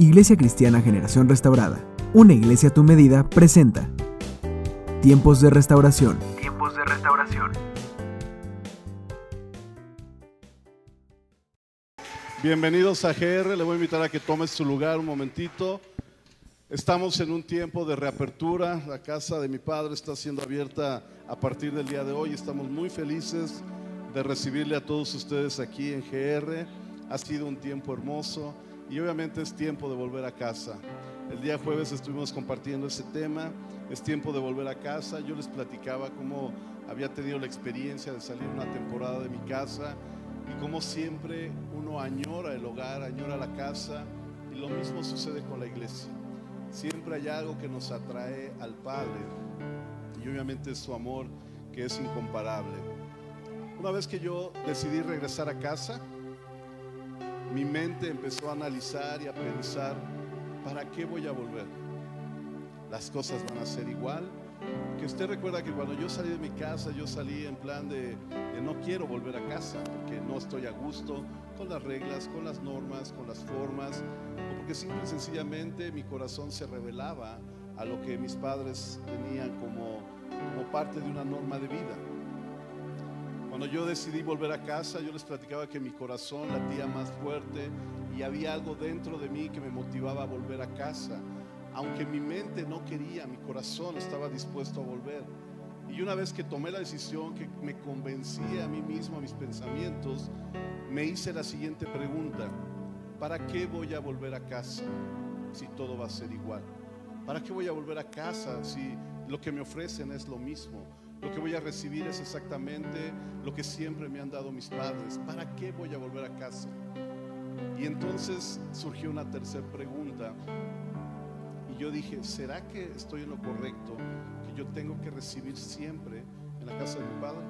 Iglesia Cristiana Generación Restaurada, una iglesia a tu medida, presenta Tiempos de Restauración. Tiempos de restauración. Bienvenidos a GR, le voy a invitar a que tome su lugar un momentito. Estamos en un tiempo de reapertura, la casa de mi padre está siendo abierta a partir del día de hoy, estamos muy felices de recibirle a todos ustedes aquí en GR, ha sido un tiempo hermoso y obviamente es tiempo de volver a casa. El día jueves estuvimos compartiendo ese tema, es tiempo de volver a casa, yo les platicaba cómo había tenido la experiencia de salir una temporada de mi casa y como siempre uno añora el hogar, añora la casa y lo mismo sucede con la iglesia. Siempre hay algo que nos atrae al Padre y obviamente es su amor que es incomparable. Una vez que yo decidí regresar a casa, mi mente empezó a analizar y a pensar, ¿para qué voy a volver? Las cosas van a ser igual. Que usted recuerda que cuando yo salí de mi casa, yo salí en plan de, no quiero volver a casa, porque no estoy a gusto con las reglas, con las normas, con las formas, o porque simple y sencillamente mi corazón se revelaba a lo que mis padres tenían como parte de una norma de vida. Cuando yo decidí volver a casa, yo les platicaba que mi corazón latía más fuerte y había algo dentro de mí que me motivaba a volver a casa. Aunque mi mente no quería, mi corazón estaba dispuesto a volver. Y una vez que tomé la decisión, que me convencí a mí mismo, a mis pensamientos, me hice la siguiente pregunta. ¿Para qué voy a volver a casa si todo va a ser igual? ¿Para qué voy a volver a casa si lo que me ofrecen es lo mismo? Lo que voy a recibir es exactamente lo que siempre me han dado mis padres. ¿Para qué voy a volver a casa? Y entonces surgió una tercera pregunta. Y yo dije, ¿será que estoy en lo correcto? Que yo tengo que recibir siempre en la casa de mi padre.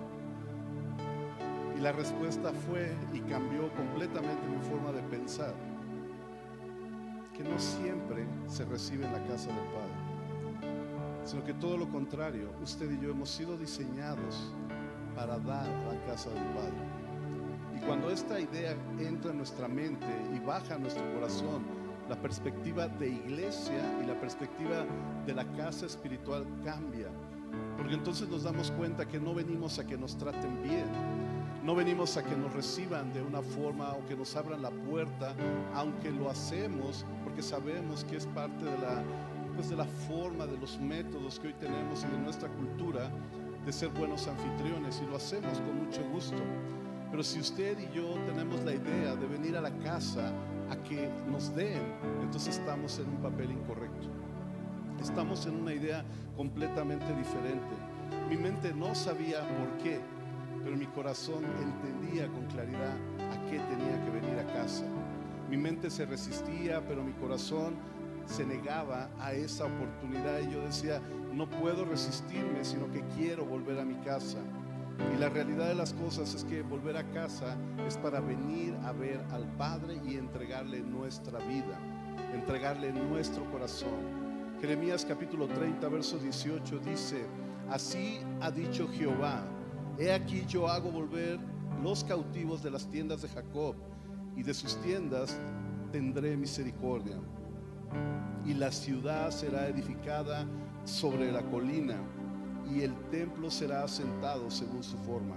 Y la respuesta fue y cambió completamente mi forma de pensar. Que no siempre se recibe en la casa del Padre sino que todo lo contrario, usted y yo hemos sido diseñados para dar a la casa del Padre. Y cuando esta idea entra en nuestra mente y baja a nuestro corazón, la perspectiva de iglesia y la perspectiva de la casa espiritual cambia. Porque entonces nos damos cuenta que no venimos a que nos traten bien, no venimos a que nos reciban de una forma o que nos abran la puerta, aunque lo hacemos porque sabemos que es parte de la de la forma, de los métodos que hoy tenemos y de nuestra cultura de ser buenos anfitriones y lo hacemos con mucho gusto. Pero si usted y yo tenemos la idea de venir a la casa a que nos den, entonces estamos en un papel incorrecto. Estamos en una idea completamente diferente. Mi mente no sabía por qué, pero mi corazón entendía con claridad a qué tenía que venir a casa. Mi mente se resistía, pero mi corazón se negaba a esa oportunidad y yo decía, no puedo resistirme, sino que quiero volver a mi casa. Y la realidad de las cosas es que volver a casa es para venir a ver al Padre y entregarle nuestra vida, entregarle nuestro corazón. Jeremías capítulo 30, verso 18 dice, así ha dicho Jehová, he aquí yo hago volver los cautivos de las tiendas de Jacob y de sus tiendas tendré misericordia y la ciudad será edificada sobre la colina y el templo será asentado según su forma.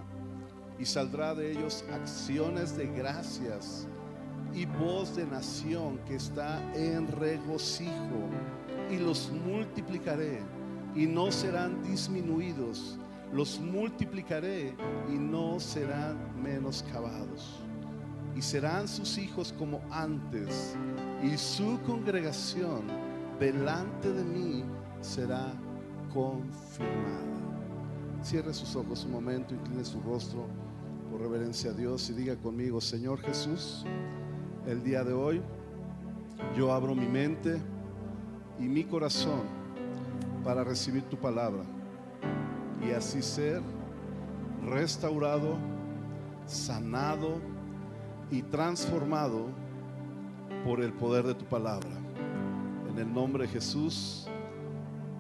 Y saldrá de ellos acciones de gracias y voz de nación que está en regocijo. Y los multiplicaré y no serán disminuidos. Los multiplicaré y no serán menoscabados. Y serán sus hijos como antes y su congregación delante de mí será confirmada. Cierre sus ojos un momento, incline su rostro por reverencia a Dios y diga conmigo, Señor Jesús, el día de hoy yo abro mi mente y mi corazón para recibir tu palabra y así ser restaurado, sanado y transformado por el poder de tu palabra. En el nombre de Jesús.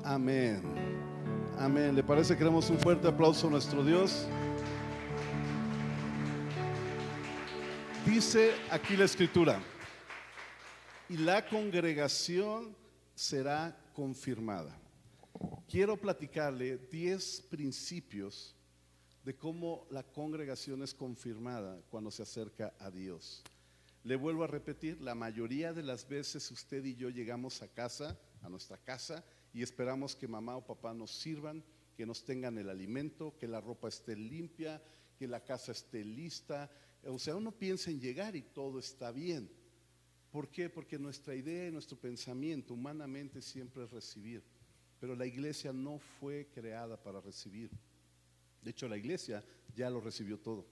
Amén. Amén. ¿Le parece que demos un fuerte aplauso a nuestro Dios? Dice aquí la escritura. y la congregación será confirmada. Quiero platicarle 10 principios de cómo la congregación es confirmada cuando se acerca a Dios. Le vuelvo a repetir, la mayoría de las veces usted y yo llegamos a casa, a nuestra casa, y esperamos que mamá o papá nos sirvan, que nos tengan el alimento, que la ropa esté limpia, que la casa esté lista. O sea, uno piensa en llegar y todo está bien. ¿Por qué? Porque nuestra idea y nuestro pensamiento humanamente siempre es recibir. Pero la iglesia no fue creada para recibir. De hecho, la iglesia ya lo recibió todo.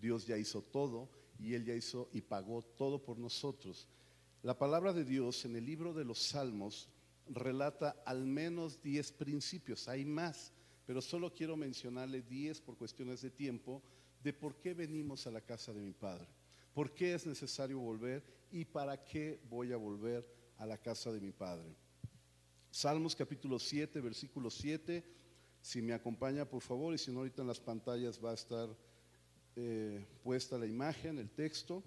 Dios ya hizo todo y Él ya hizo y pagó todo por nosotros. La palabra de Dios en el libro de los Salmos relata al menos 10 principios. Hay más, pero solo quiero mencionarle 10 por cuestiones de tiempo de por qué venimos a la casa de mi Padre. ¿Por qué es necesario volver y para qué voy a volver a la casa de mi Padre? Salmos capítulo 7, versículo 7. Si me acompaña, por favor, y si no, ahorita en las pantallas va a estar eh, puesta la imagen, el texto.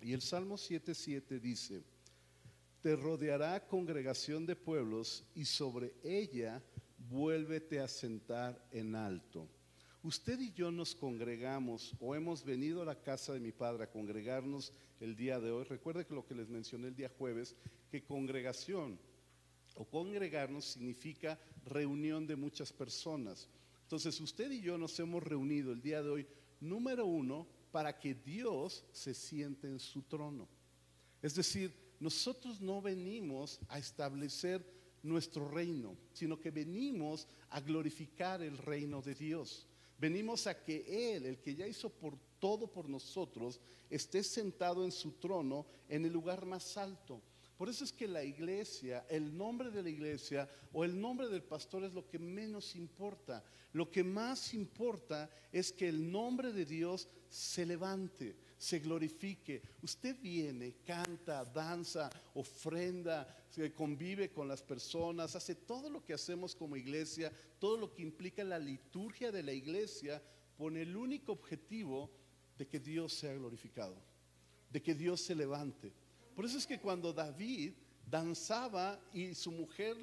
Y el Salmo 7.7 dice, te rodeará congregación de pueblos y sobre ella vuélvete a sentar en alto. Usted y yo nos congregamos o hemos venido a la casa de mi padre a congregarnos el día de hoy. Recuerde que lo que les mencioné el día jueves, que congregación o congregarnos significa reunión de muchas personas. Entonces usted y yo nos hemos reunido el día de hoy, número uno, para que Dios se siente en su trono. Es decir, nosotros no venimos a establecer nuestro reino, sino que venimos a glorificar el reino de Dios. Venimos a que Él, el que ya hizo por todo por nosotros, esté sentado en su trono en el lugar más alto. Por eso es que la iglesia, el nombre de la iglesia o el nombre del pastor es lo que menos importa. Lo que más importa es que el nombre de Dios se levante, se glorifique. Usted viene, canta, danza, ofrenda, se convive con las personas, hace todo lo que hacemos como iglesia, todo lo que implica la liturgia de la iglesia, con el único objetivo de que Dios sea glorificado, de que Dios se levante. Por eso es que cuando David danzaba y su mujer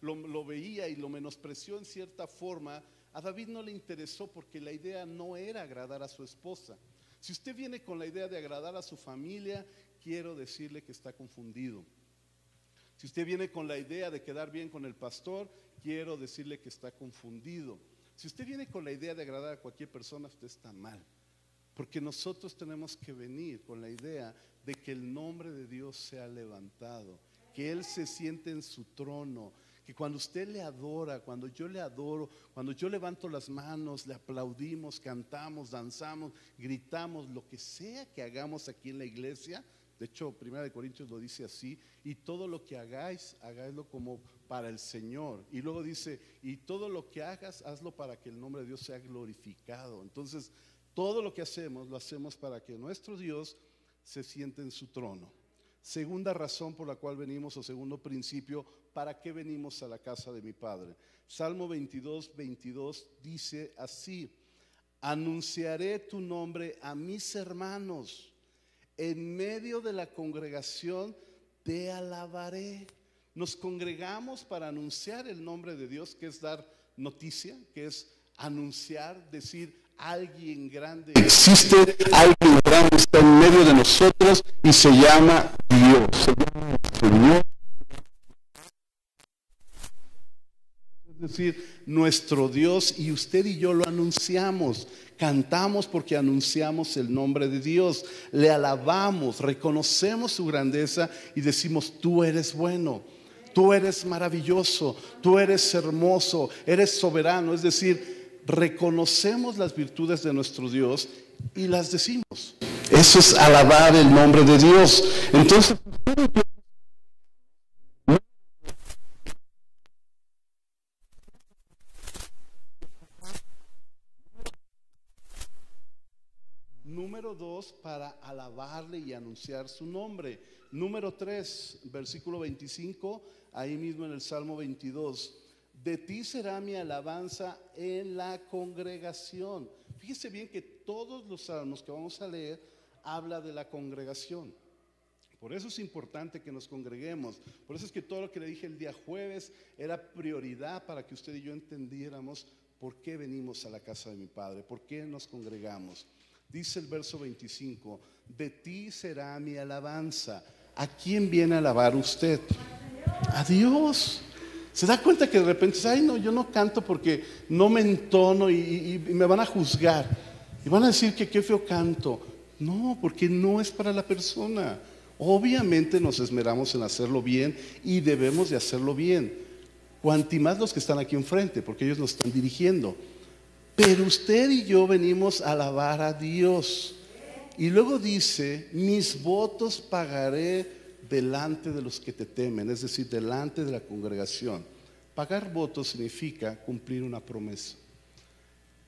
lo, veía y lo menospreció en cierta forma, a David no le interesó porque la idea no era agradar a su esposa. Si usted viene con la idea de agradar a su familia, quiero decirle que está confundido. Si usted viene con la idea de quedar bien con el pastor, quiero decirle que está confundido. Si usted viene con la idea de agradar a cualquier persona, usted está mal. Porque nosotros tenemos que venir con la idea de que el nombre de Dios sea levantado, que Él se siente en su trono, que cuando usted le adora, cuando yo le adoro, cuando yo levanto las manos, le aplaudimos, cantamos, danzamos, gritamos, lo que sea que hagamos aquí en la iglesia, de hecho, Primera de Corintios lo dice así, y todo lo que hagáis, hagáislo como para el Señor. Y luego dice, y todo lo que hagas, hazlo para que el nombre de Dios sea glorificado. Entonces, todo lo que hacemos, lo hacemos para que nuestro Dios se siente en su trono. Segunda razón por la cual venimos, o segundo principio, ¿para qué venimos a la casa de mi Padre? Salmo 22, 22 dice así, anunciaré tu nombre a mis hermanos, en medio de la congregación te alabaré. Nos congregamos para anunciar el nombre de Dios, que es dar noticia, que es anunciar, decir, alguien grande existe, alguien grande está en medio de nosotros y se llama Dios, se llama Señor. Es decir, nuestro Dios y usted y yo lo anunciamos. Cantamos porque anunciamos el nombre de Dios, le alabamos, reconocemos su grandeza y decimos, tú eres bueno, tú eres maravilloso, tú eres hermoso, eres soberano. Es decir, reconocemos las virtudes de nuestro Dios y las decimos. Eso es alabar el nombre de Dios. Entonces, Número dos, para alabarle y anunciar su nombre. Número tres, versículo 25, ahí mismo en el Salmo 22 de ti será mi alabanza en la congregación. Fíjese bien que todos los salmos que vamos a leer habla de la congregación. Por eso es importante que nos congreguemos. Por eso es que todo lo que le dije el día jueves era prioridad para que usted y yo entendiéramos por qué venimos a la casa de mi Padre, por qué nos congregamos. Dice el verso 25, de ti será mi alabanza. ¿A quién viene a alabar usted? A Dios. ¿Se da cuenta que de repente dice, ay no, yo no canto porque no me entono y, me van a juzgar? Y van a decir que qué feo canto. No, porque no es para la persona. Obviamente nos esmeramos en hacerlo bien y debemos de hacerlo bien. Cuanti más los que están aquí enfrente, porque ellos nos están dirigiendo. Pero usted y yo venimos a alabar a Dios. Y luego dice, mis votos pagaré delante de los que te temen, es decir, delante de la congregación. Pagar votos significa cumplir una promesa.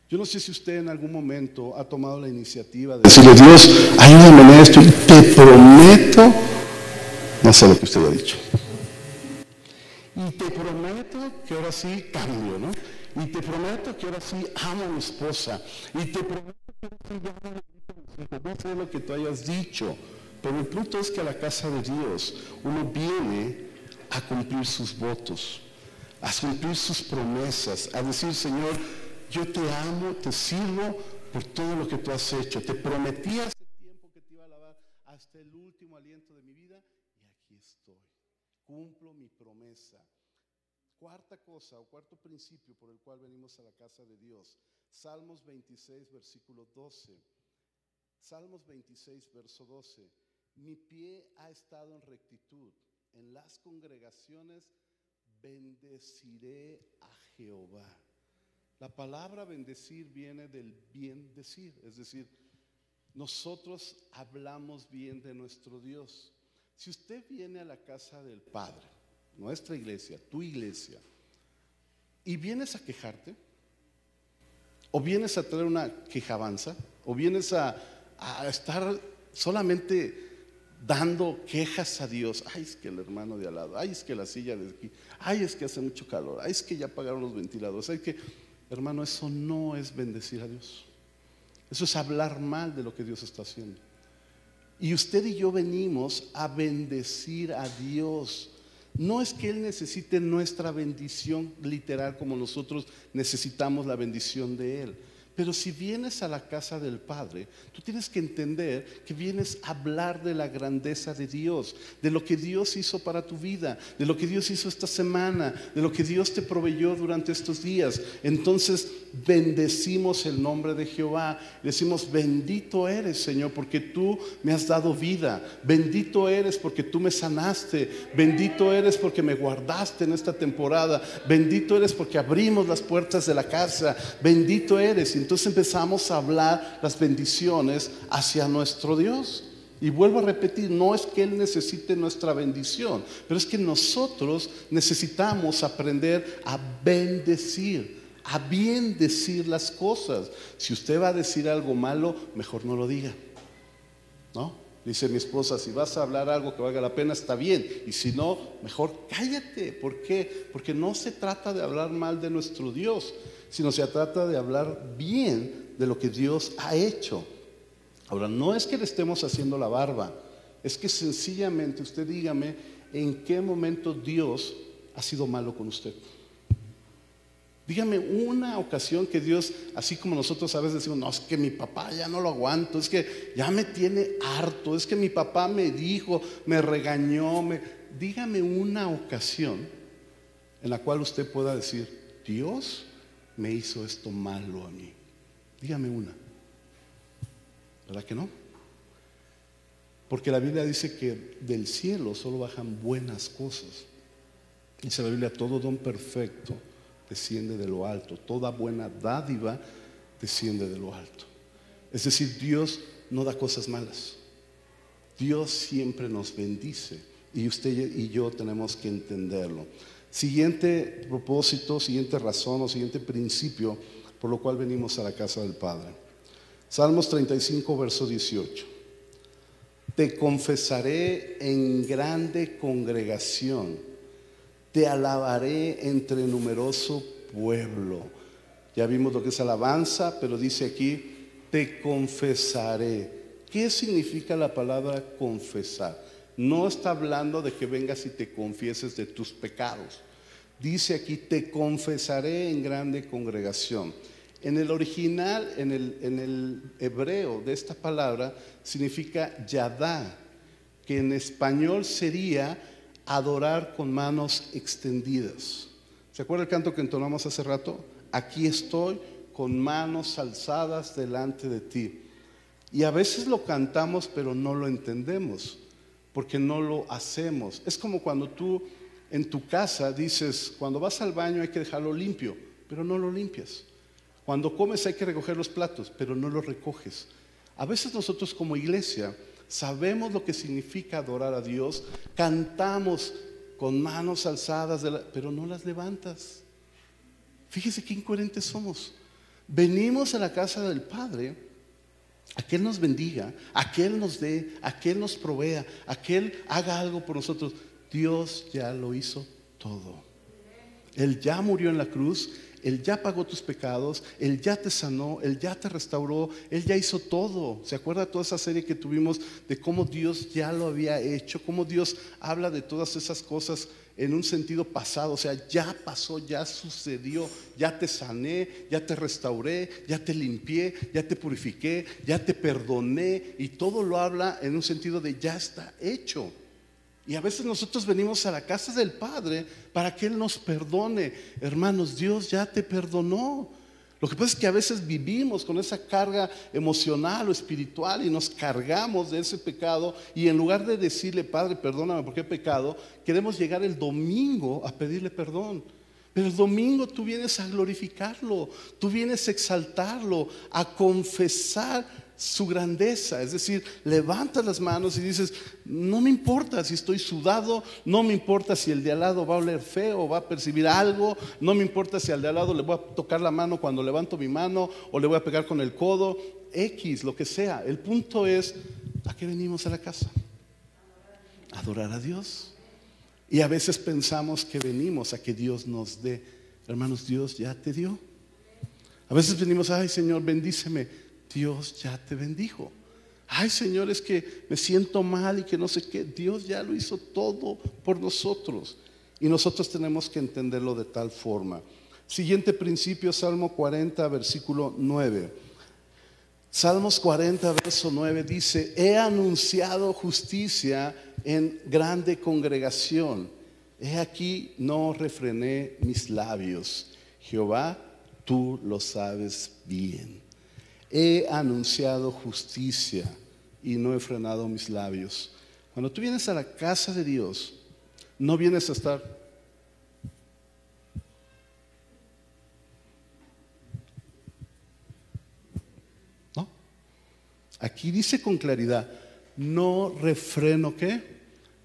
Yo no sé si usted en algún momento ha tomado la iniciativa de decirle, Dios, ayúdame en esto y te prometo, no sé lo que usted ha dicho. Y te prometo que ahora sí cambio, ¿no? Y te prometo que ahora sí amo a mi esposa. Y te prometo que ahora sí ya no sé lo que tú hayas dicho. Pero el punto es que a la casa de Dios uno viene a cumplir sus votos, a cumplir sus promesas, a decir, Señor, yo te amo, te sirvo por todo lo que tú has hecho. Te prometí hace tiempo que te iba a alabar hasta el último aliento de mi vida y aquí estoy. Cumplo mi promesa. Cuarta cosa o cuarto principio por el cual venimos a la casa de Dios. Salmos 26, versículo 12. Salmos 26, verso 12. Mi pie ha estado en rectitud. En las congregaciones bendeciré a Jehová. La palabra bendecir viene del bien decir, es decir, nosotros hablamos bien de nuestro Dios. Si usted viene a la casa del Padre, nuestra iglesia, tu iglesia, y vienes a quejarte, o vienes a traer una quejabanza, o vienes a, a estar solamente dando quejas a Dios. Ay, es que el hermano de al lado, ay, es que la silla de aquí, ay, es que hace mucho calor, ay, es que ya apagaron los ventiladores, ay, que Hermano, eso no es bendecir a Dios. Eso es hablar mal de lo que Dios está haciendo. Y usted y yo venimos a bendecir a Dios. No es que Él necesite nuestra bendición literal como nosotros necesitamos la bendición de Él. Pero si vienes a la casa del Padre, tú tienes que entender que vienes a hablar de la grandeza de Dios, de lo que Dios hizo para tu vida, de lo que Dios hizo esta semana, de lo que Dios te proveyó durante estos días. Entonces bendecimos el nombre de Jehová. Decimos, bendito eres, Señor, porque tú me has dado vida. Bendito eres porque tú me sanaste. Bendito eres porque me guardaste en esta temporada. Bendito eres porque abrimos las puertas de la casa. Bendito eres entonces empezamos a hablar las bendiciones hacia nuestro Dios. Y vuelvo a repetir, no es que Él necesite nuestra bendición, pero es que nosotros necesitamos aprender a bendecir, a bien decir las cosas. Si usted va a decir algo malo, mejor no lo diga. ¿No? Dice mi esposa, si vas a hablar algo que valga la pena, está bien. Y si no, mejor cállate. ¿Por qué? Porque no se trata de hablar mal de nuestro Dios, sino se trata de hablar bien de lo que Dios ha hecho. Ahora, no es que le estemos haciendo la barba, es que sencillamente usted dígame en qué momento Dios ha sido malo con usted. Dígame una ocasión que Dios, así como nosotros a veces decimos, no, es que mi papá ya no lo aguanto, es que ya me tiene harto, es que mi papá me dijo, me regañó, me... dígame una ocasión en la cual usted pueda decir, Dios me hizo esto malo a mí. Dígame una. ¿Verdad que no? Porque la Biblia dice que del cielo solo bajan buenas cosas. Dice la Biblia, todo don perfecto desciende de lo alto. Toda buena dádiva desciende de lo alto. Es decir, Dios no da cosas malas. Dios siempre nos bendice y usted y yo tenemos que entenderlo. Siguiente propósito, siguiente razón o siguiente principio por lo cual venimos a la casa del Padre. Salmos 35, verso 18. Te confesaré en grande congregación, te alabaré entre numeroso pueblo. Ya vimos lo que es alabanza, pero dice aquí, te confesaré. ¿Qué significa la palabra confesar? No está hablando de que vengas y te confieses de tus pecados. Dice aquí, te confesaré en grande congregación. En el original, en el, en el hebreo de esta palabra, significa yadá, que en español sería adorar con manos extendidas. ¿Se acuerda el canto que entonamos hace rato? Aquí estoy con manos alzadas delante de ti. Y a veces lo cantamos, pero no lo entendemos, porque no lo hacemos. Es como cuando tú en tu casa dices, cuando vas al baño hay que dejarlo limpio, pero no lo limpias. Cuando comes hay que recoger los platos, pero no los recoges. A veces nosotros como iglesia sabemos lo que significa adorar a Dios, cantamos con manos alzadas, pero no las levantas. Fíjese qué incoherentes somos. Venimos a la casa del Padre a que Él nos bendiga, a que Él nos dé, a que Él nos provea, a que Él haga algo por nosotros. Dios ya lo hizo todo. Él ya murió en la cruz, Él ya pagó tus pecados, Él ya te sanó, Él ya te restauró, Él ya hizo todo. ¿Se acuerda toda esa serie que tuvimos de cómo Dios ya lo había hecho? Cómo Dios habla de todas esas cosas en un sentido pasado, o sea, ya pasó, ya sucedió, ya te sané, ya te restauré, ya te limpié, ya te purifiqué, ya te perdoné, y todo lo habla en un sentido de ya está hecho. Y a veces nosotros venimos a la casa del Padre para que Él nos perdone. Hermanos, Dios ya te perdonó. Lo que pasa es que a veces vivimos con esa carga emocional o espiritual y nos cargamos de ese pecado y en lugar de decirle, Padre, perdóname porque he pecado, queremos llegar el domingo a pedirle perdón. Pero el domingo tú vienes a glorificarlo, tú vienes a exaltarlo, a confesar su grandeza. Es decir, levantas las manos y dices, no me importa si estoy sudado, no me importa si el de al lado va a oler feo va a percibir algo, no me importa si al de al lado le voy a tocar la mano cuando levanto mi mano o le voy a pegar con el codo, X, lo que sea. El punto es, ¿a qué venimos a la casa? Adorar a Dios. Y a veces pensamos que venimos a que Dios nos dé. Hermanos, Dios ya te dio. A veces venimos, ay Señor, bendíceme Dios ya te bendijo. Ay Señor, es que me siento mal y que no sé qué. Dios ya lo hizo todo por nosotros. Y nosotros tenemos que entenderlo de tal forma. Siguiente principio, Salmo 40, versículo 9. Salmos 40, verso 9 dice, he anunciado justicia en grande congregación. He aquí, no refrené mis labios. Jehová, tú lo sabes bien he anunciado justicia y no he frenado mis labios. Cuando tú vienes a la casa de Dios, no vienes a estar... ¿No? Aquí dice con claridad, no refreno qué?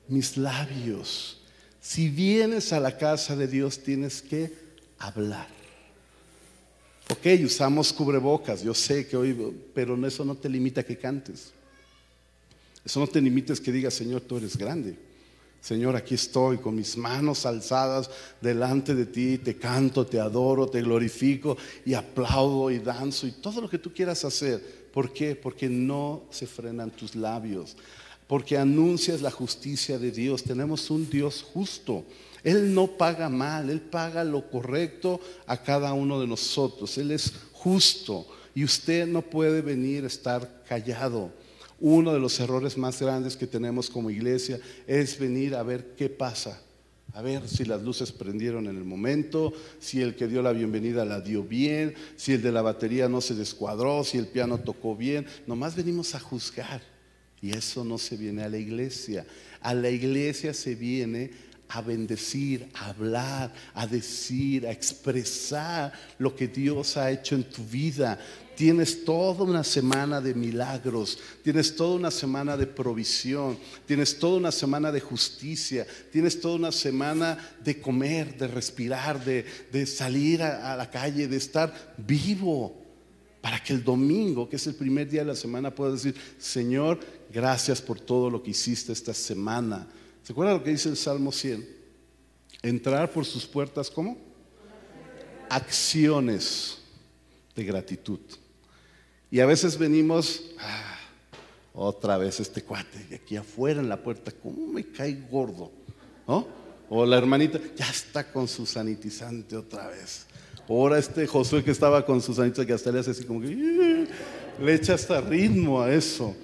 Mis labios. Si vienes a la casa de Dios tienes que hablar. Ok, usamos cubrebocas, yo sé que hoy, pero eso no te limita a que cantes. Eso no te limita a que digas, Señor, tú eres grande. Señor, aquí estoy con mis manos alzadas delante de ti, te canto, te adoro, te glorifico y aplaudo y danzo y todo lo que tú quieras hacer. ¿Por qué? Porque no se frenan tus labios, porque anuncias la justicia de Dios. Tenemos un Dios justo. Él no paga mal, Él paga lo correcto a cada uno de nosotros. Él es justo y usted no puede venir a estar callado. Uno de los errores más grandes que tenemos como iglesia es venir a ver qué pasa, a ver si las luces prendieron en el momento, si el que dio la bienvenida la dio bien, si el de la batería no se descuadró, si el piano tocó bien. Nomás venimos a juzgar. Y eso no se viene a la iglesia. A la iglesia se viene a bendecir, a hablar, a decir, a expresar lo que Dios ha hecho en tu vida. Tienes toda una semana de milagros, tienes toda una semana de provisión, tienes toda una semana de justicia, tienes toda una semana de comer, de respirar, de, salir a, a la calle, de estar vivo para que el domingo, que es el primer día de la semana, puedas decir, Señor, gracias por todo lo que hiciste esta semana. ¿Se acuerdan lo que dice el Salmo 100? Entrar por sus puertas, ¿cómo? Acciones de gratitud. Y a veces venimos, ah, otra vez este cuate, aquí afuera en la puerta, ¿cómo me cae gordo? ¿No? O la hermanita, ya está con su sanitizante otra vez. Ahora este Josué que estaba con su sanitizante, que hasta le hace así como que, le echa hasta ritmo a eso.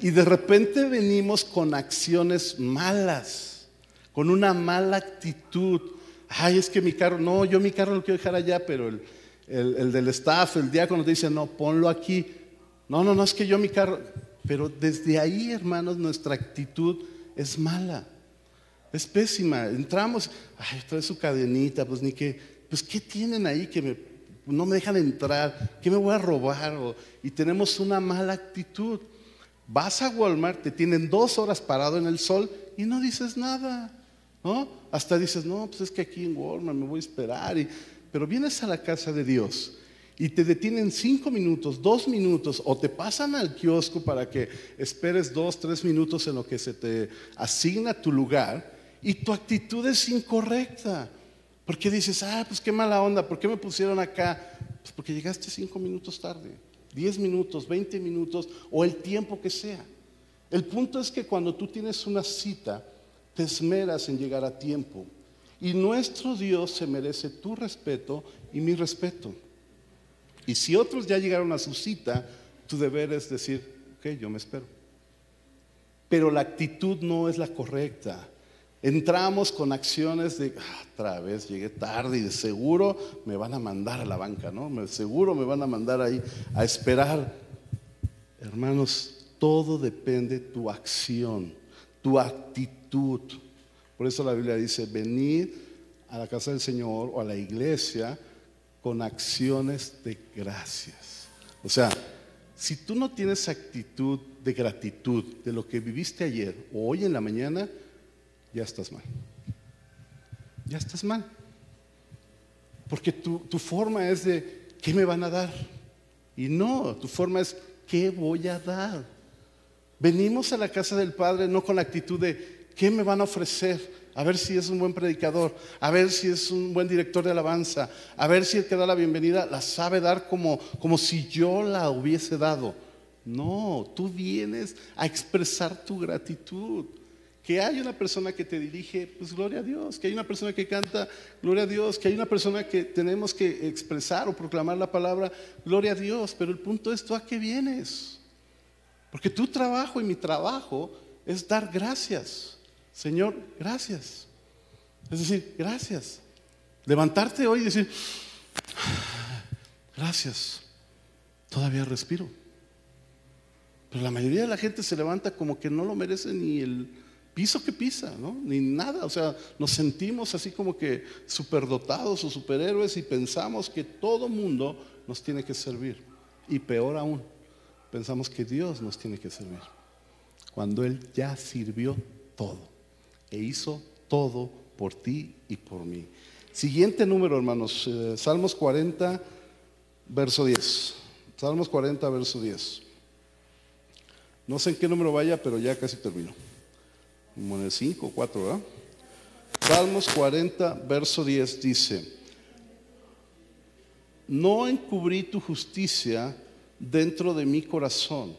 Y de repente venimos con acciones malas, con una mala actitud. Ay, es que mi carro, no, yo mi carro lo quiero dejar allá, pero el, el, del staff, el diácono te dice, no, ponlo aquí. No, no, no, es que yo mi carro. Pero desde ahí, hermanos, nuestra actitud es mala. Es pésima. Entramos, ay, trae su cadenita, pues ni que, pues ¿qué tienen ahí que me, no me dejan entrar? ¿Qué me voy a robar? y tenemos una mala actitud. Vas a Walmart, te tienen dos horas parado en el sol y no dices nada. ¿no? Hasta dices, no, pues es que aquí en Walmart me voy a esperar. Y, pero vienes a la casa de Dios y te detienen cinco minutos, dos minutos, o te pasan al kiosco para que esperes dos, tres minutos en lo que se te asigna tu lugar, y tu actitud es incorrecta. Porque dices, ah, pues qué mala onda, ¿por qué me pusieron acá? Pues porque llegaste cinco minutos tarde, diez minutos, veinte minutos, o el tiempo que sea. El punto es que cuando tú tienes una cita, te esmeras en llegar a tiempo. Y nuestro Dios se merece tu respeto y mi respeto. Y si otros ya llegaron a su cita, tu deber es decir, ok, yo me espero. Pero la actitud no es la correcta. Entramos con acciones de, ah, otra vez llegué tarde y de seguro me van a mandar a la banca, ¿no? De seguro me van a mandar ahí a esperar. Hermanos, todo depende de tu acción, tu actitud. Por eso la Biblia dice, venid a la casa del Señor o a la iglesia con acciones de gracias. O sea, si tú no tienes actitud de gratitud de lo que viviste ayer o hoy en la mañana, ya estás mal. Ya estás mal. Porque tu, tu forma es de, ¿qué me van a dar? Y no, tu forma es, ¿qué voy a dar? Venimos a la casa del Padre no con la actitud de, ¿qué me van a ofrecer? a ver si es un buen predicador, a ver si es un buen director de alabanza, a ver si el que da la bienvenida la sabe dar como, como si yo la hubiese dado. No, tú vienes a expresar tu gratitud. Que hay una persona que te dirige, pues gloria a Dios. Que hay una persona que canta, gloria a Dios. Que hay una persona que tenemos que expresar o proclamar la palabra, gloria a Dios. Pero el punto es, ¿tú a qué vienes? Porque tu trabajo y mi trabajo es dar gracias. Señor, gracias. Es decir, gracias. Levantarte hoy y decir, gracias, todavía respiro. Pero la mayoría de la gente se levanta como que no lo merece ni el piso que pisa, ¿no? Ni nada. O sea, nos sentimos así como que superdotados o superhéroes y pensamos que todo mundo nos tiene que servir. Y peor aún, pensamos que Dios nos tiene que servir. Cuando Él ya sirvió todo e hizo todo por ti y por mí. Siguiente número, hermanos, eh, Salmos 40, verso 10. Salmos 40, verso 10. No sé en qué número vaya, pero ya casi termino. Como en el 5 o 4, ¿verdad? Salmos 40, verso 10 dice, no encubrí tu justicia dentro de mi corazón,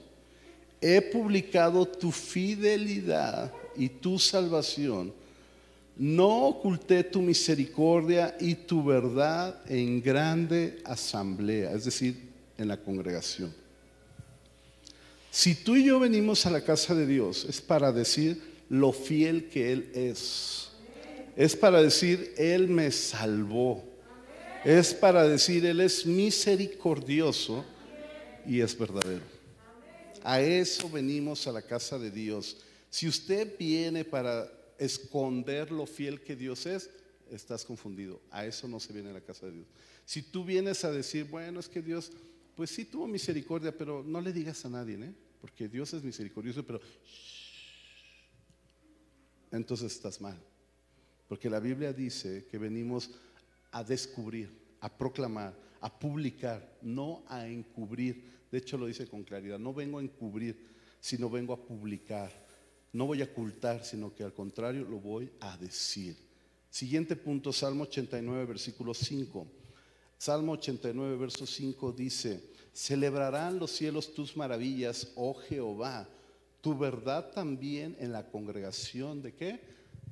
he publicado tu fidelidad y tu salvación, no oculté tu misericordia y tu verdad en grande asamblea, es decir, en la congregación. Si tú y yo venimos a la casa de Dios, es para decir lo fiel que Él es. Es para decir, Él me salvó. Es para decir, Él es misericordioso y es verdadero. A eso venimos a la casa de Dios. Si usted viene para esconder lo fiel que Dios es, estás confundido. A eso no se viene a la casa de Dios. Si tú vienes a decir, bueno, es que Dios, pues sí tuvo misericordia, pero no le digas a nadie, ¿eh? porque Dios es misericordioso, pero entonces estás mal. Porque la Biblia dice que venimos a descubrir, a proclamar, a publicar, no a encubrir. De hecho lo dice con claridad, no vengo a encubrir, sino vengo a publicar no voy a ocultar, sino que al contrario lo voy a decir. Siguiente punto, Salmo 89, versículo 5. Salmo 89, verso 5 dice, celebrarán los cielos tus maravillas, oh Jehová, tu verdad también en la congregación de qué?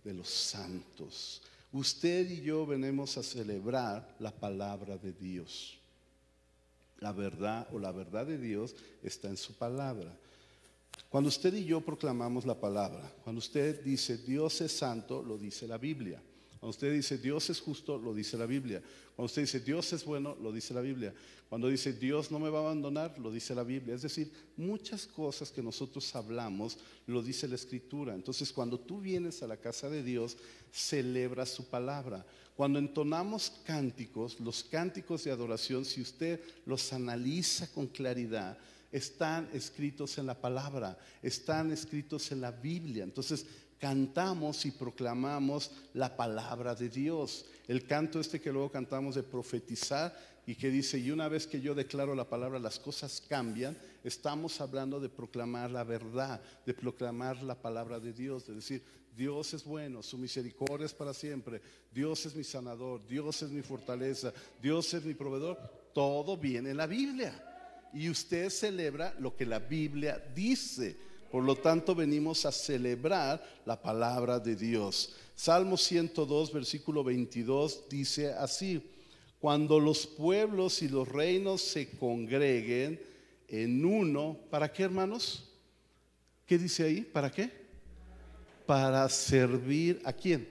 De los santos. Usted y yo venimos a celebrar la palabra de Dios. La verdad o la verdad de Dios está en su palabra. Cuando usted y yo proclamamos la palabra, cuando usted dice Dios es santo, lo dice la Biblia. Cuando usted dice Dios es justo, lo dice la Biblia. Cuando usted dice Dios es bueno, lo dice la Biblia. Cuando dice Dios no me va a abandonar, lo dice la Biblia. Es decir, muchas cosas que nosotros hablamos, lo dice la Escritura. Entonces, cuando tú vienes a la casa de Dios, celebra su palabra. Cuando entonamos cánticos, los cánticos de adoración, si usted los analiza con claridad, están escritos en la palabra, están escritos en la Biblia. Entonces, cantamos y proclamamos la palabra de Dios. El canto este que luego cantamos de profetizar y que dice, y una vez que yo declaro la palabra, las cosas cambian, estamos hablando de proclamar la verdad, de proclamar la palabra de Dios, de decir, Dios es bueno, su misericordia es para siempre, Dios es mi sanador, Dios es mi fortaleza, Dios es mi proveedor, todo viene en la Biblia. Y usted celebra lo que la Biblia dice. Por lo tanto, venimos a celebrar la palabra de Dios. Salmo 102, versículo 22 dice así, cuando los pueblos y los reinos se congreguen en uno, ¿para qué hermanos? ¿Qué dice ahí? ¿Para qué? Para servir a quién?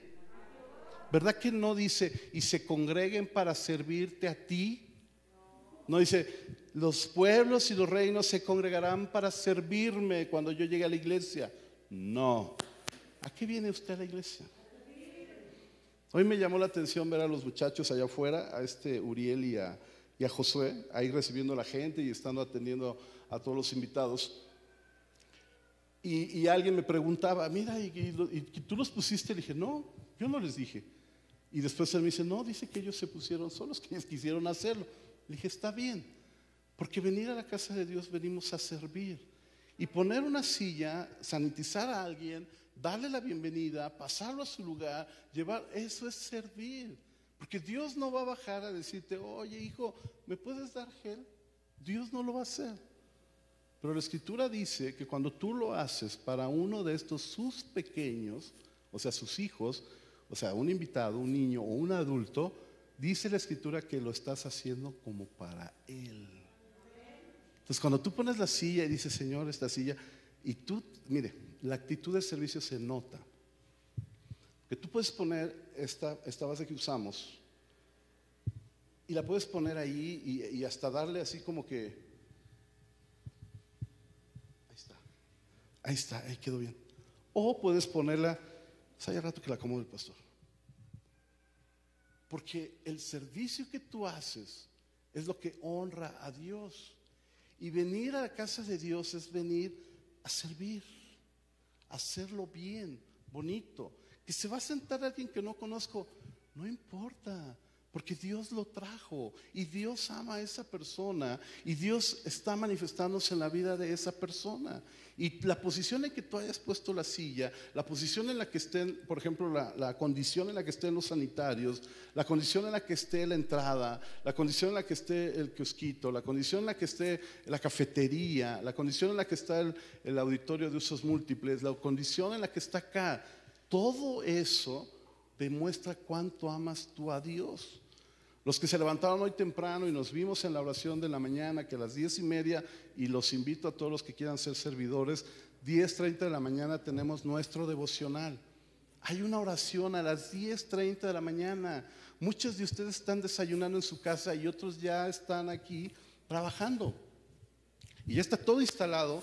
¿Verdad que no dice y se congreguen para servirte a ti? No dice, los pueblos y los reinos se congregarán para servirme cuando yo llegue a la iglesia. No. ¿A qué viene usted a la iglesia? Hoy me llamó la atención ver a los muchachos allá afuera, a este Uriel y a, Josué, ahí recibiendo a la gente y estando atendiendo a todos los invitados. Y, alguien me preguntaba, mira, ¿y, tú los pusiste? Le dije, no, yo no les dije. Y después él me dice, no, dice que ellos se pusieron solos, que ellos quisieron hacerlo. Le dije, está bien, porque venir a la casa de Dios venimos a servir. Y poner una silla, sanitizar a alguien, darle la bienvenida, pasarlo a su lugar, llevar, eso es servir. Porque Dios no va a bajar a decirte, oye hijo, ¿me puedes dar gel? Dios no lo va a hacer. Pero la escritura dice que cuando tú lo haces para uno de estos sus pequeños, o sea, sus hijos, o sea, un invitado, un niño o un adulto, dice la escritura que lo estás haciendo como para Él. Entonces, cuando tú pones la silla y dices, Señor, esta silla, y tú, mire, la actitud de servicio se nota. Que tú puedes poner esta, esta base que usamos y la puedes poner ahí y, hasta darle así como que. Ahí está. Ahí está, ahí quedó bien. O puedes ponerla, pues hay rato que la acomodo el pastor. Porque el servicio que tú haces es lo que honra a Dios. Y venir a la casa de Dios es venir a servir, hacerlo bien, bonito. Que se va a sentar alguien que no conozco, no importa. Porque Dios lo trajo y Dios ama a esa persona y Dios está manifestándose en la vida de esa persona. Y la posición en que tú hayas puesto la silla, la posición en la que estén, por ejemplo, la, condición en la que estén los sanitarios, la condición en la que esté la entrada, la condición en la que esté el kiosquito, la condición en la que esté la cafetería, la condición en la que está el, el auditorio de usos múltiples, la condición en la que está acá, todo eso demuestra cuánto amas tú a Dios. Los que se levantaron hoy temprano y nos vimos en la oración de la mañana, que a las diez y media, y los invito a todos los que quieran ser servidores, diez treinta de la mañana tenemos nuestro devocional. Hay una oración a las diez treinta de la mañana. Muchos de ustedes están desayunando en su casa y otros ya están aquí trabajando. Y ya está todo instalado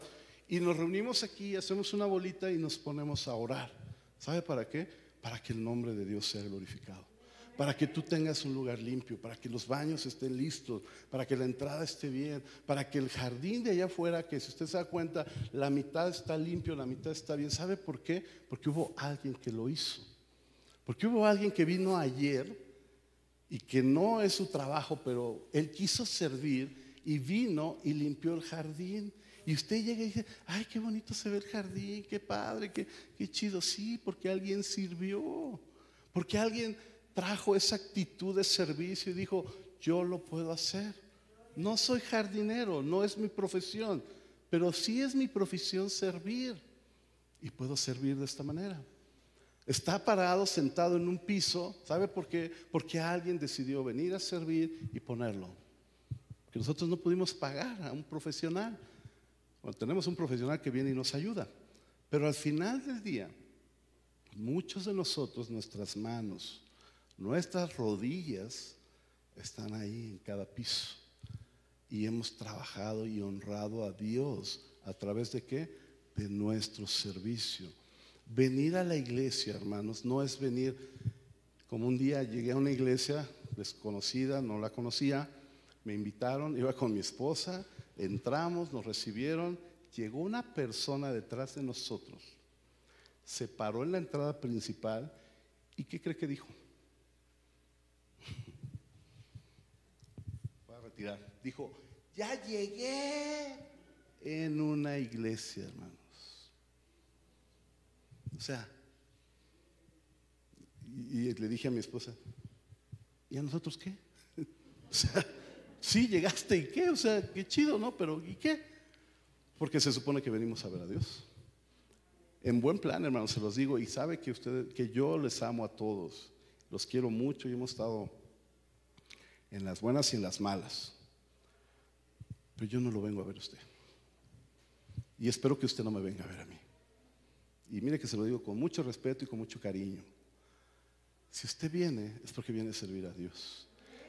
y nos reunimos aquí, hacemos una bolita y nos ponemos a orar. ¿Sabe para qué? Para que el nombre de Dios sea glorificado para que tú tengas un lugar limpio, para que los baños estén listos, para que la entrada esté bien, para que el jardín de allá afuera, que si usted se da cuenta, la mitad está limpio, la mitad está bien. ¿Sabe por qué? Porque hubo alguien que lo hizo. Porque hubo alguien que vino ayer y que no es su trabajo, pero él quiso servir y vino y limpió el jardín. Y usted llega y dice, ay, qué bonito se ve el jardín, qué padre, qué, qué chido. Sí, porque alguien sirvió, porque alguien trajo esa actitud de servicio y dijo, yo lo puedo hacer. No soy jardinero, no es mi profesión, pero sí es mi profesión servir y puedo servir de esta manera. Está parado, sentado en un piso, ¿sabe por qué? Porque alguien decidió venir a servir y ponerlo. Que nosotros no pudimos pagar a un profesional. Bueno, tenemos un profesional que viene y nos ayuda. Pero al final del día, muchos de nosotros, nuestras manos, nuestras rodillas están ahí en cada piso. Y hemos trabajado y honrado a Dios a través de qué? De nuestro servicio. Venir a la iglesia, hermanos, no es venir como un día llegué a una iglesia desconocida, no la conocía, me invitaron, iba con mi esposa, entramos, nos recibieron, llegó una persona detrás de nosotros, se paró en la entrada principal y ¿qué cree que dijo? Voy a retirar. Dijo, ya llegué en una iglesia, hermanos. O sea, y, le dije a mi esposa, ¿y a nosotros qué? O sea, sí, llegaste y qué, o sea, qué chido, ¿no? Pero ¿y qué? Porque se supone que venimos a ver a Dios. En buen plan, hermanos, se los digo, y sabe que ustedes, que yo les amo a todos, los quiero mucho y hemos estado en las buenas y en las malas. Pero yo no lo vengo a ver a usted. Y espero que usted no me venga a ver a mí. Y mire que se lo digo con mucho respeto y con mucho cariño. Si usted viene, es porque viene a servir a Dios.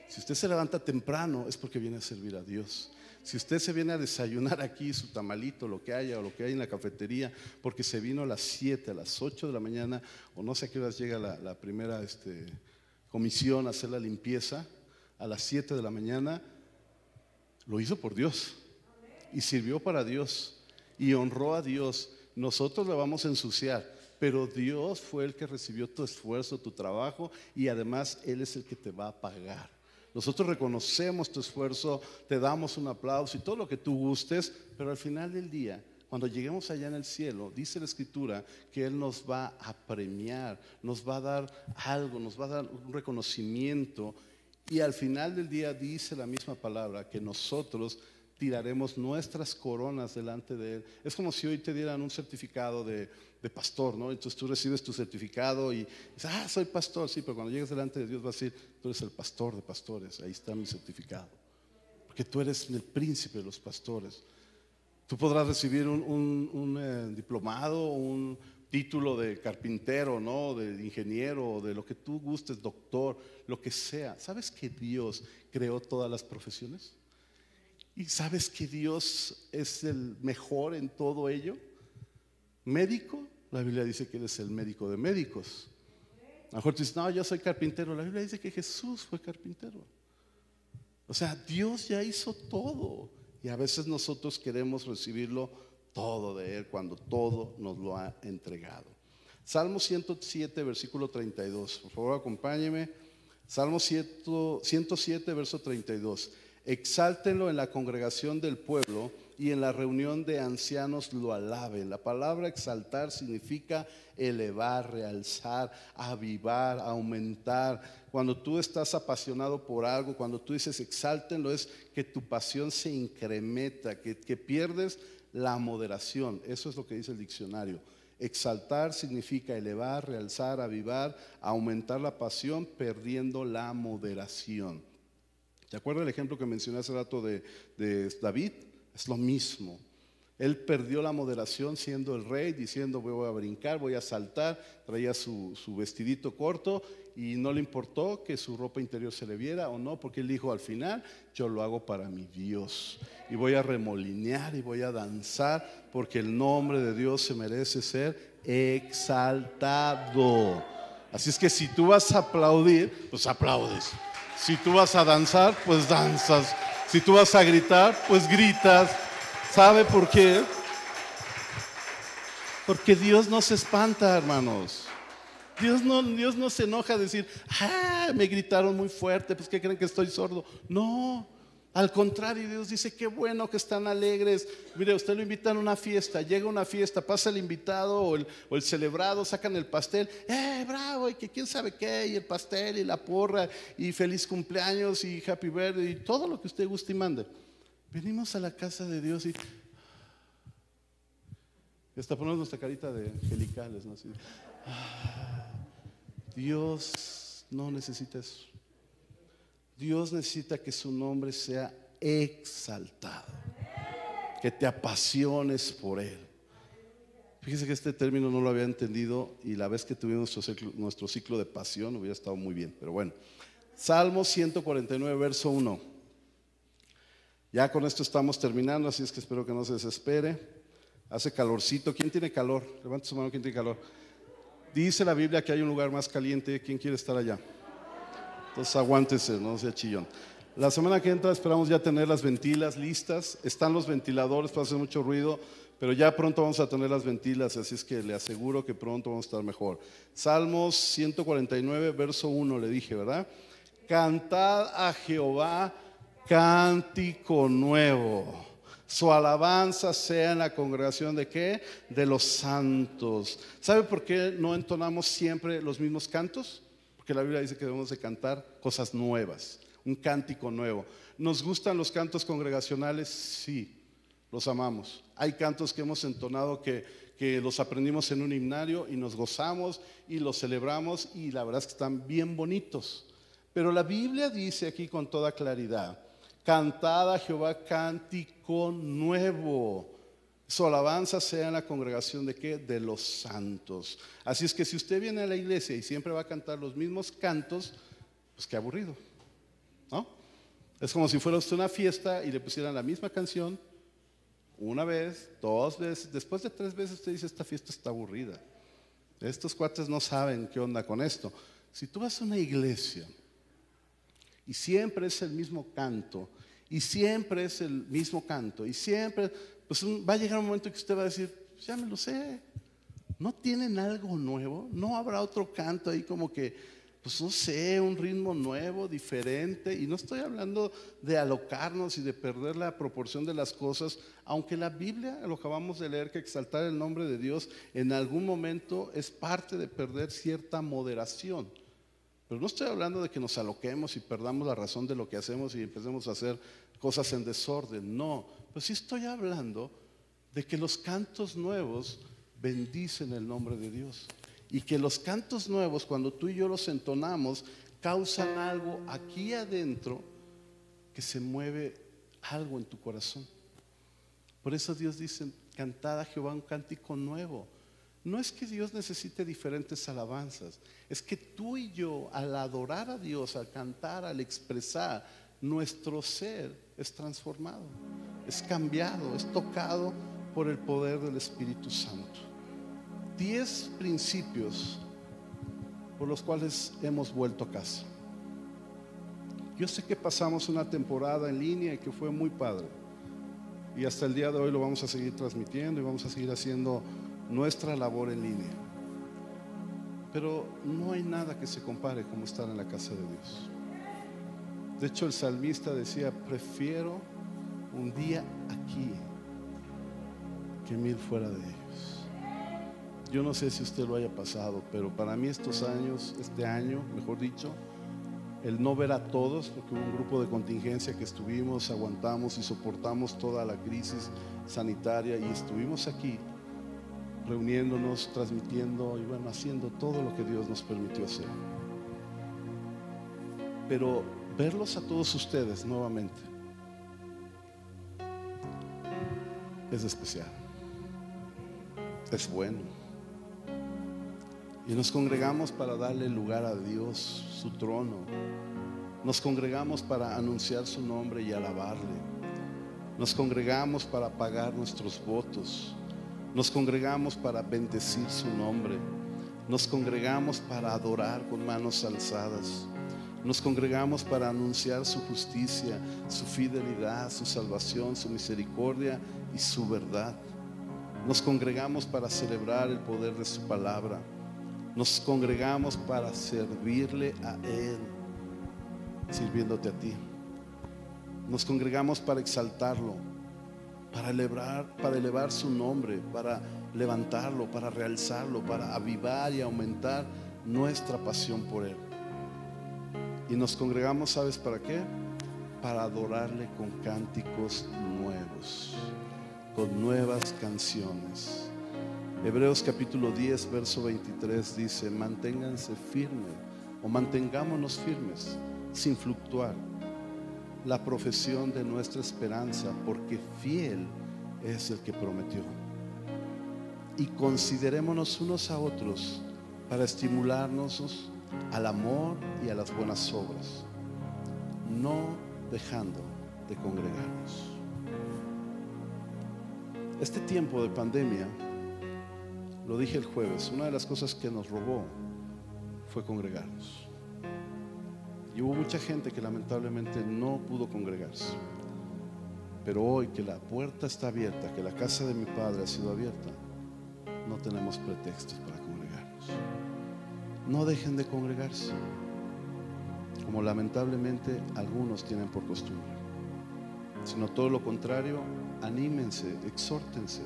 Si usted se levanta temprano, es porque viene a servir a Dios. Si usted se viene a desayunar aquí su tamalito, lo que haya o lo que hay en la cafetería, porque se vino a las 7, a las 8 de la mañana, o no sé a qué horas llega la, la primera este, comisión a hacer la limpieza, a las 7 de la mañana, lo hizo por Dios y sirvió para Dios y honró a Dios. Nosotros le vamos a ensuciar, pero Dios fue el que recibió tu esfuerzo, tu trabajo y además Él es el que te va a pagar. Nosotros reconocemos tu esfuerzo, te damos un aplauso y todo lo que tú gustes, pero al final del día, cuando lleguemos allá en el cielo, dice la escritura que Él nos va a premiar, nos va a dar algo, nos va a dar un reconocimiento y al final del día dice la misma palabra que nosotros tiraremos nuestras coronas delante de Él. Es como si hoy te dieran un certificado de, pastor, ¿no? Entonces tú recibes tu certificado y dices, ah, soy pastor, sí, pero cuando llegues delante de Dios vas a decir, tú eres el pastor de pastores, ahí está mi certificado. Porque tú eres el príncipe de los pastores. Tú podrás recibir un, un, un eh, diplomado, un título de carpintero, ¿no? De ingeniero, de lo que tú gustes, doctor, lo que sea. ¿Sabes que Dios creó todas las profesiones? ¿Y sabes que Dios es el mejor en todo ello? Médico, la Biblia dice que Él es el médico de médicos. A lo mejor tú dices, no, yo soy carpintero. La Biblia dice que Jesús fue carpintero. O sea, Dios ya hizo todo. Y a veces nosotros queremos recibirlo todo de Él cuando todo nos lo ha entregado. Salmo 107, versículo 32. Por favor, acompáñeme. Salmo 107, verso 32. Exáltenlo en la congregación del pueblo y en la reunión de ancianos lo alaben. La palabra exaltar significa elevar, realzar, avivar, aumentar. Cuando tú estás apasionado por algo, cuando tú dices exáltenlo, es que tu pasión se incrementa, que, que pierdes la moderación. Eso es lo que dice el diccionario. Exaltar significa elevar, realzar, avivar, aumentar la pasión, perdiendo la moderación. ¿Te acuerdas el ejemplo que mencioné hace rato de, de, David? Es lo mismo. Él perdió la moderación siendo el rey, diciendo voy a brincar, voy a saltar, traía su, vestidito corto y no le importó que su ropa interior se le viera o no, porque él dijo al final, yo lo hago para mi Dios y voy a remolinear y voy a danzar porque el nombre de Dios se merece ser exaltado. Así es que si tú vas a aplaudir, pues aplaudes. Si tú vas a danzar, pues danzas. Si tú vas a gritar, pues gritas. ¿Sabe por qué? Porque Dios no se espanta, hermanos. Dios no, Dios no se enoja a decir, ah, me gritaron muy fuerte, pues que creen que estoy sordo. No, al contrario, Dios dice, qué bueno que están alegres. Mire, usted lo invitan a una fiesta, llega una fiesta, pasa el invitado o el, o el, celebrado, sacan el pastel, ¡eh, bravo! Y que quién sabe qué, y el pastel y la porra, y feliz cumpleaños y happy birthday, y todo lo que usted guste y mande. Venimos a la casa de Dios y hasta ponemos nuestra carita de angelicales, ¿no? Ah, Dios no necesita eso. Dios necesita que su nombre sea exaltado, que te apasiones por Él. Fíjese que este término no lo había entendido y la vez que tuvimos nuestro ciclo, de pasión hubiera estado muy bien, pero bueno. Salmo 149, verso 1. Ya con esto estamos terminando, así es que espero que no se desespere. Hace calorcito. ¿Quién tiene calor? Levante su mano, ¿quién tiene calor? Dice la Biblia que hay un lugar más caliente. ¿Quién quiere estar allá? Entonces aguántese, no sea chillón. La semana que entra esperamos ya tener las ventilas listas. Están los ventiladores para hacer mucho ruido, pero ya pronto vamos a tener las ventilas, así es que le aseguro que pronto vamos a estar mejor. Salmos 149, verso 1 le dije, ¿verdad? Cantad a Jehová cántico nuevo. Su alabanza sea en la congregación de qué? De los santos. ¿Sabe por qué no entonamos siempre los mismos cantos? Porque la Biblia dice que debemos de cantar cosas nuevas, un cántico nuevo. ¿Nos gustan los cantos congregacionales? Sí, los amamos. Hay cantos que hemos entonado que, que los aprendimos en un himnario y nos gozamos y los celebramos y la verdad es que están bien bonitos. Pero la Biblia dice aquí con toda claridad, cantad a Jehová cántico nuevo. Su alabanza sea en la congregación de qué? De los santos. Así es que si usted viene a la iglesia y siempre va a cantar los mismos cantos, pues qué aburrido. ¿No? Es como si fuera usted una fiesta y le pusieran la misma canción una vez, dos veces, después de tres veces usted dice, esta fiesta está aburrida. Estos cuates no saben qué onda con esto. Si tú vas a una iglesia y siempre es el mismo canto, y siempre es el mismo canto, y siempre, pues va a llegar un momento que usted va a decir, pues ya me lo sé, ¿no tienen algo nuevo? ¿No habrá otro canto ahí como que, pues no sé, un ritmo nuevo, diferente? Y no estoy hablando de alocarnos y de perder la proporción de las cosas, aunque la Biblia, lo acabamos de leer, que exaltar el nombre de Dios en algún momento es parte de perder cierta moderación. Pero no estoy hablando de que nos aloquemos y perdamos la razón de lo que hacemos y empecemos a hacer cosas en desorden. No, pues sí estoy hablando de que los cantos nuevos bendicen el nombre de Dios. Y que los cantos nuevos, cuando tú y yo los entonamos, causan algo aquí adentro que se mueve algo en tu corazón. Por eso Dios dice, cantad a Jehová un cántico nuevo. No es que Dios necesite diferentes alabanzas, es que tú y yo al adorar a Dios, al cantar, al expresar, nuestro ser es transformado, es cambiado, es tocado por el poder del Espíritu Santo. Diez principios por los cuales hemos vuelto a casa. Yo sé que pasamos una temporada en línea y que fue muy padre. Y hasta el día de hoy lo vamos a seguir transmitiendo y vamos a seguir haciendo nuestra labor en línea. Pero no hay nada que se compare como estar en la casa de Dios. De hecho, el salmista decía, prefiero un día aquí que mil fuera de ellos. Yo no sé si usted lo haya pasado, pero para mí estos años, este año, mejor dicho, el no ver a todos, porque hubo un grupo de contingencia que estuvimos, aguantamos y soportamos toda la crisis sanitaria y estuvimos aquí reuniéndonos, transmitiendo y bueno, haciendo todo lo que Dios nos permitió hacer. Pero verlos a todos ustedes nuevamente es especial, es bueno. Y nos congregamos para darle lugar a Dios, su trono. Nos congregamos para anunciar su nombre y alabarle. Nos congregamos para pagar nuestros votos nos congregamos para bendecir su nombre. Nos congregamos para adorar con manos alzadas. Nos congregamos para anunciar su justicia, su fidelidad, su salvación, su misericordia y su verdad. Nos congregamos para celebrar el poder de su palabra. Nos congregamos para servirle a Él, sirviéndote a ti. Nos congregamos para exaltarlo, para elevar, para elevar su nombre, para levantarlo, para realzarlo, para avivar y aumentar nuestra pasión por Él. Y nos congregamos, ¿sabes para qué? Para adorarle con cánticos nuevos, con nuevas canciones. Hebreos capítulo 10, verso 23 dice, manténganse firmes o mantengámonos firmes sin fluctuar la profesión de nuestra esperanza, porque fiel es el que prometió. Y considerémonos unos a otros para estimularnos al amor y a las buenas obras, no dejando de congregarnos. Este tiempo de pandemia, lo dije el jueves, una de las cosas que nos robó fue congregarnos. Y hubo mucha gente que lamentablemente no pudo congregarse. Pero hoy que la puerta está abierta, que la casa de mi padre ha sido abierta, no tenemos pretextos para congregarnos. No dejen de congregarse, como lamentablemente algunos tienen por costumbre, sino todo lo contrario, anímense, exhórtense.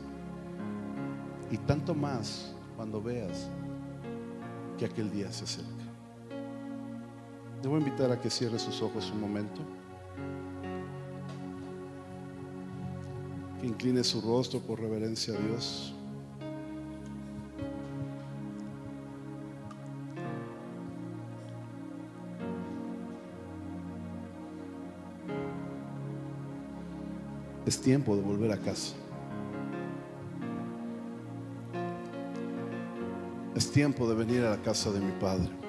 Y tanto más cuando veas que aquel día se acerca. Debo invitar a que cierre sus ojos un momento. Que incline su rostro por reverencia a Dios. Es tiempo de volver a casa. Es tiempo de venir a la casa de mi Padre.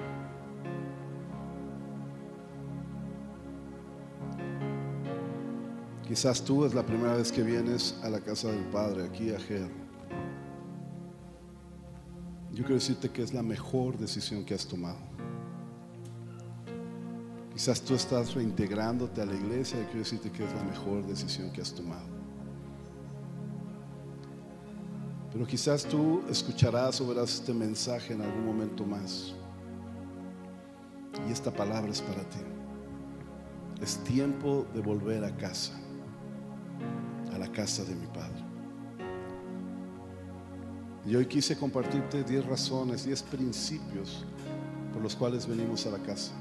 Quizás tú es la primera vez que vienes a la casa del Padre, aquí a Ger. Yo quiero decirte que es la mejor decisión que has tomado. Quizás tú estás reintegrándote a la iglesia y quiero decirte que es la mejor decisión que has tomado. Pero quizás tú escucharás o verás este mensaje en algún momento más. Y esta palabra es para ti. Es tiempo de volver a casa, casa de mi Padre. Y hoy quise compartirte 10 razones, 10 principios por los cuales venimos a la casa.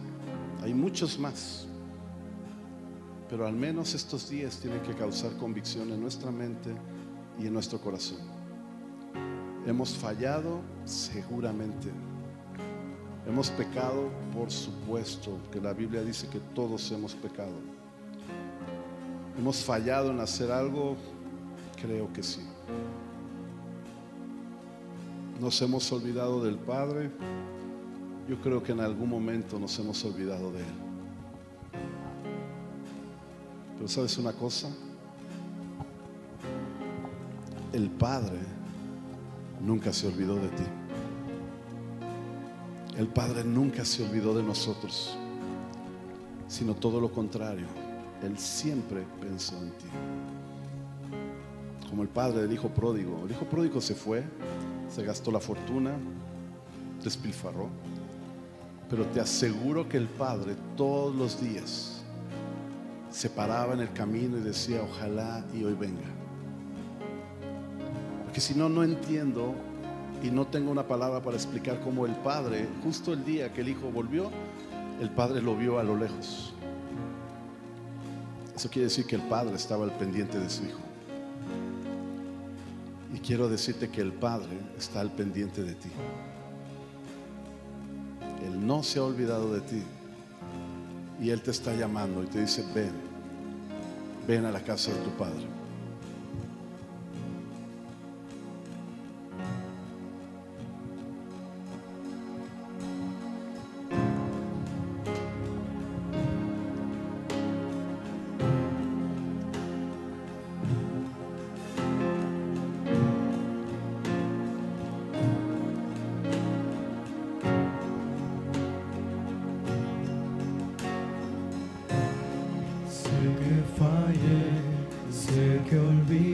Hay muchos más, pero al menos estos 10 tienen que causar convicción en nuestra mente y en nuestro corazón. Hemos fallado seguramente. Hemos pecado, por supuesto, que la Biblia dice que todos hemos pecado. Hemos fallado en hacer algo, creo que sí. Nos hemos olvidado del Padre. Yo creo que en algún momento nos hemos olvidado de Él. Pero sabes una cosa? El Padre nunca se olvidó de ti. El Padre nunca se olvidó de nosotros, sino todo lo contrario. Él siempre pensó en ti. Como el Padre del Hijo Pródigo. El Hijo Pródigo se fue, se gastó la fortuna, despilfarró. Pero te aseguro que el Padre todos los días se paraba en el camino y decía, ojalá y hoy venga. Porque si no, no entiendo y no tengo una palabra para explicar cómo el Padre, justo el día que el Hijo volvió, el Padre lo vio a lo lejos. Eso quiere decir que el Padre estaba al pendiente de su Hijo. Y quiero decirte que el Padre está al pendiente de ti. Él no se ha olvidado de ti. Y Él te está llamando y te dice, ven, ven a la casa de tu Padre. Que olvidé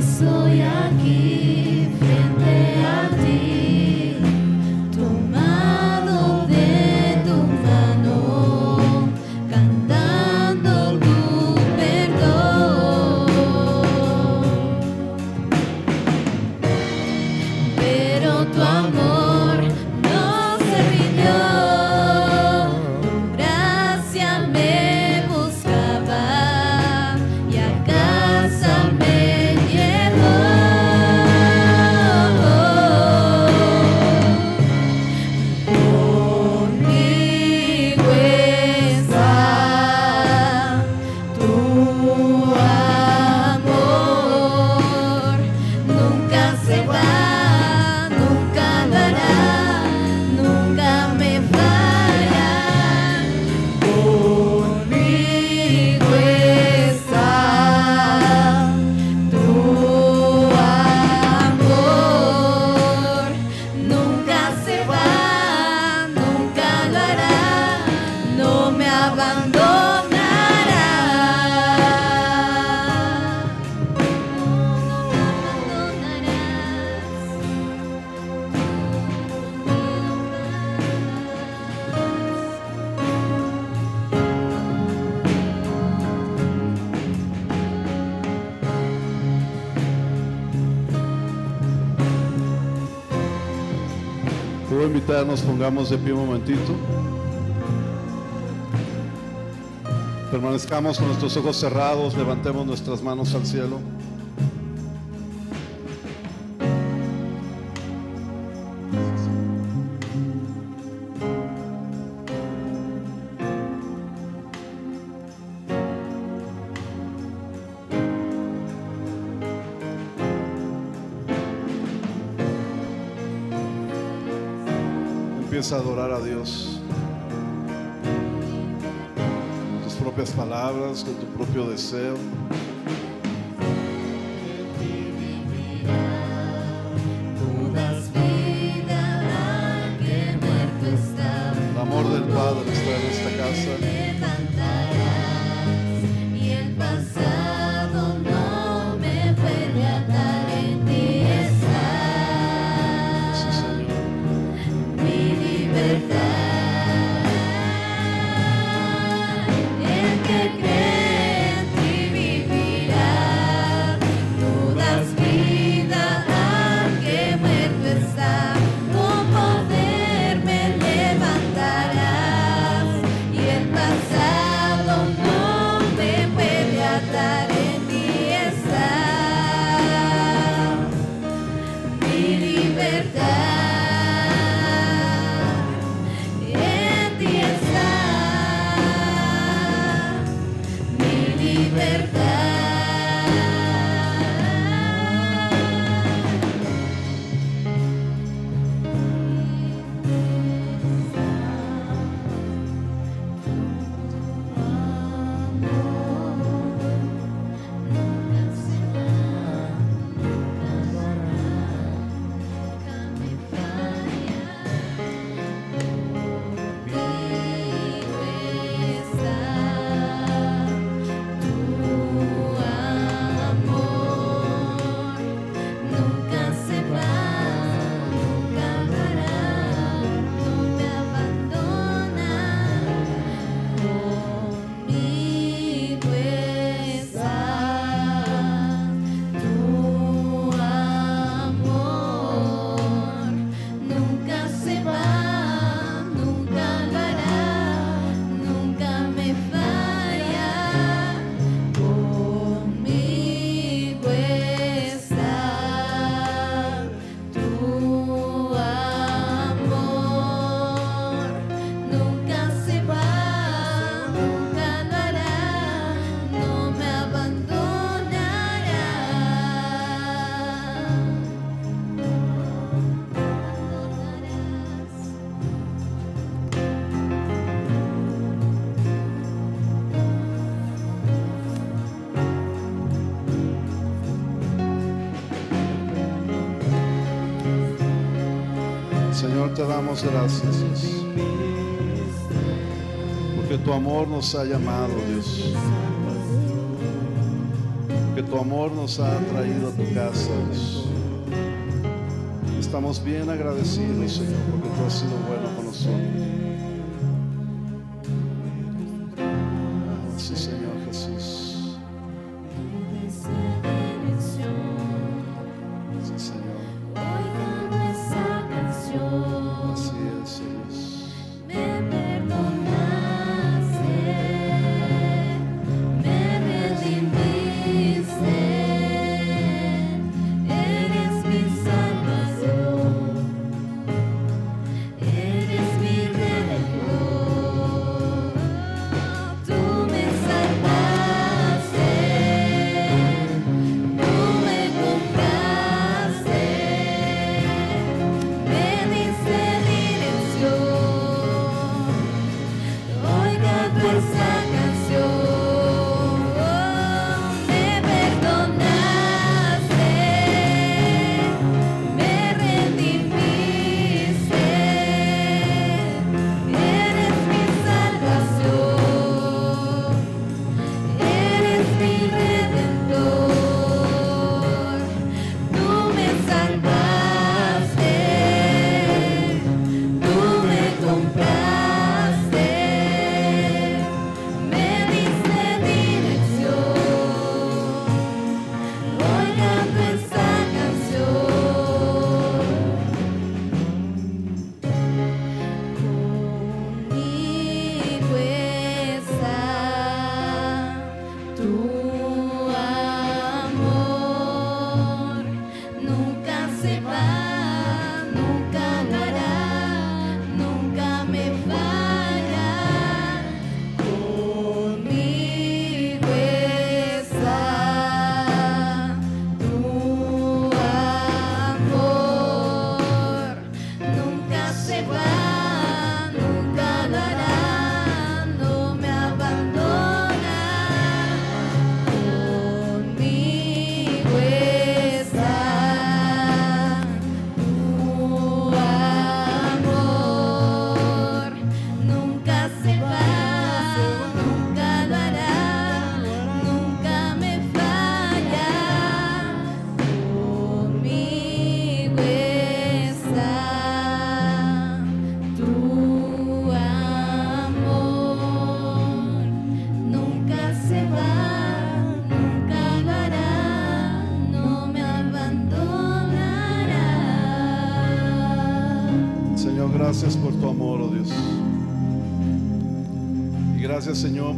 Estou aqui. nos pongamos de pie un momentito. Permanezcamos con nuestros ojos cerrados, levantemos nuestras manos al cielo. Empieza a adorar a Dios. Con tus propias palabras, con tu propio deseo. El amor del Padre está en esta casa. Señor, te damos gracias, Porque tu amor nos ha llamado, Dios. Porque tu amor nos ha traído a tu casa, Dios. Estamos bien agradecidos, Señor, porque tú has sido bueno con nosotros.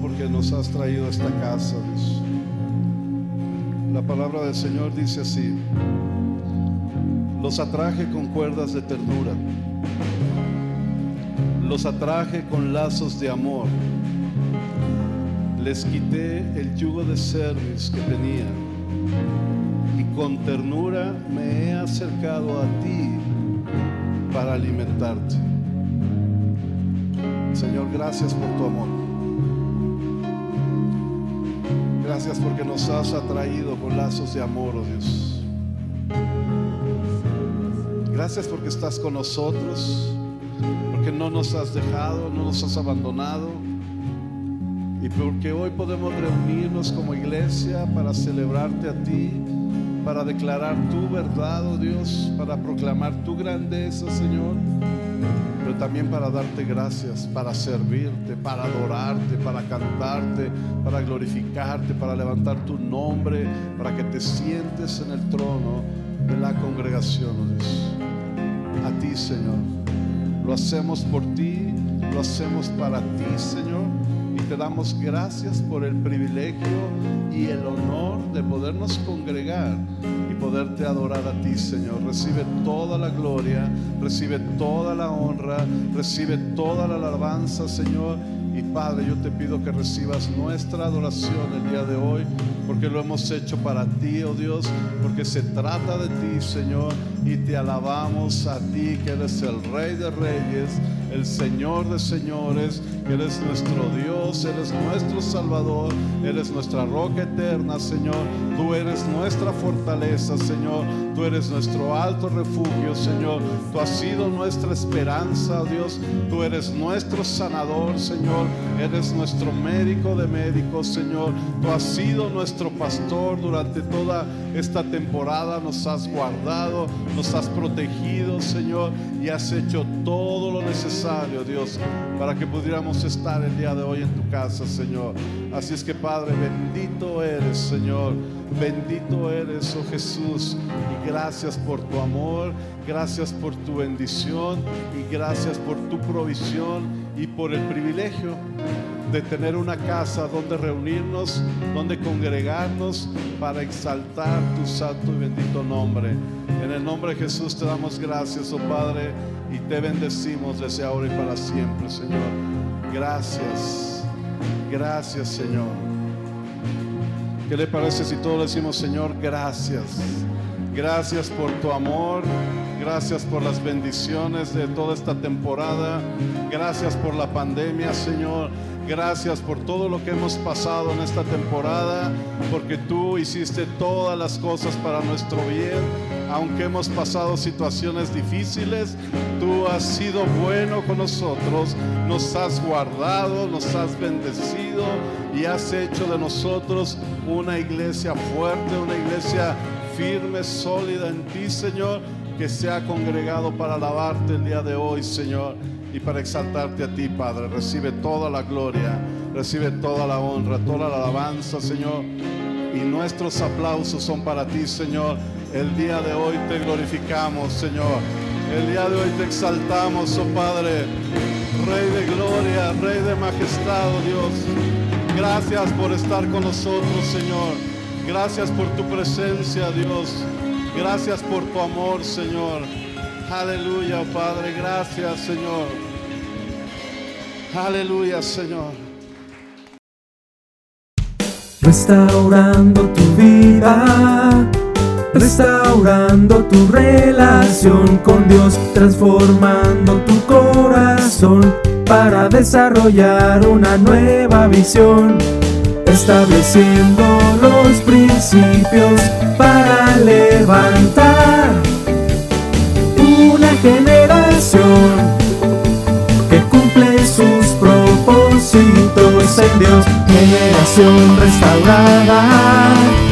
Porque nos has traído a esta casa, Dios. La palabra del Señor dice así. Los atraje con cuerdas de ternura. Los atraje con lazos de amor. Les quité el yugo de cerviz que tenían. Y con ternura me he acercado a ti para alimentarte. Señor, gracias por tu amor. Gracias porque nos has atraído con lazos de amor, oh Dios. Gracias porque estás con nosotros, porque no nos has dejado, no nos has abandonado. Y porque hoy podemos reunirnos como iglesia para celebrarte a ti, para declarar tu verdad, oh Dios, para proclamar tu grandeza, Señor, también para darte gracias, para servirte, para adorarte, para cantarte, para glorificarte, para levantar tu nombre, para que te sientes en el trono de la congregación, oh. A ti, Señor. Lo hacemos por ti, lo hacemos para ti, Señor. Y te damos gracias por el privilegio y el honor de podernos congregar y poderte adorar a ti, Señor. Recibe toda la gloria, recibe toda la honra, recibe toda la alabanza, Señor. Y Padre, yo te pido que recibas nuestra adoración el día de hoy, porque lo hemos hecho para ti, oh Dios, porque se trata de ti, Señor, y te alabamos a ti, que eres el Rey de Reyes, el Señor de Señores, eres nuestro Dios, eres nuestro Salvador, eres nuestra roca eterna, Señor. Tú eres nuestra fortaleza, Señor. Tú eres nuestro alto refugio, Señor. Tú has sido nuestra esperanza, Dios. Tú eres nuestro sanador, Señor. Eres nuestro médico de médicos, Señor. Tú has sido nuestro pastor durante toda esta temporada. Nos has guardado, nos has protegido, Señor, y has hecho todo lo necesario, Dios, para que pudiéramos estar el día de hoy en tu casa, Señor. Así es que, Padre, bendito eres, Señor. Bendito eres, oh Jesús. Y gracias por tu amor, gracias por tu bendición y gracias por tu provisión y por el privilegio de tener una casa donde reunirnos, donde congregarnos para exaltar tu santo y bendito nombre. En el nombre de Jesús te damos gracias, oh Padre, y te bendecimos desde ahora y para siempre, Señor. Gracias, gracias, Señor. ¿Qué le parece si todos decimos, Señor, gracias? Gracias por tu amor, gracias por las bendiciones de toda esta temporada, gracias por la pandemia, Señor. Gracias por todo lo que hemos pasado en esta temporada, porque tú hiciste todas las cosas para nuestro bien. Aunque hemos pasado situaciones difíciles, tú has sido bueno con nosotros, nos has guardado, nos has bendecido y has hecho de nosotros una iglesia fuerte, una iglesia firme, sólida en ti, Señor, que se ha congregado para alabarte el día de hoy, Señor y para exaltarte a ti, Padre. Recibe toda la gloria, recibe toda la honra, toda la alabanza, Señor. Y nuestros aplausos son para ti, Señor. El día de hoy te glorificamos, Señor. El día de hoy te exaltamos, oh Padre. Rey de gloria, Rey de majestad, oh Dios. Gracias por estar con nosotros, Señor. Gracias por tu presencia, Dios. Gracias por tu amor, Señor. Aleluya, oh Padre. Gracias, Señor. Aleluya, Señor. Restaurando tu vida, restaurando tu relación con Dios, transformando tu corazón para desarrollar una nueva visión, estableciendo los principios para levantar una generación que cumple sus propósitos en Dios, generación restaurada.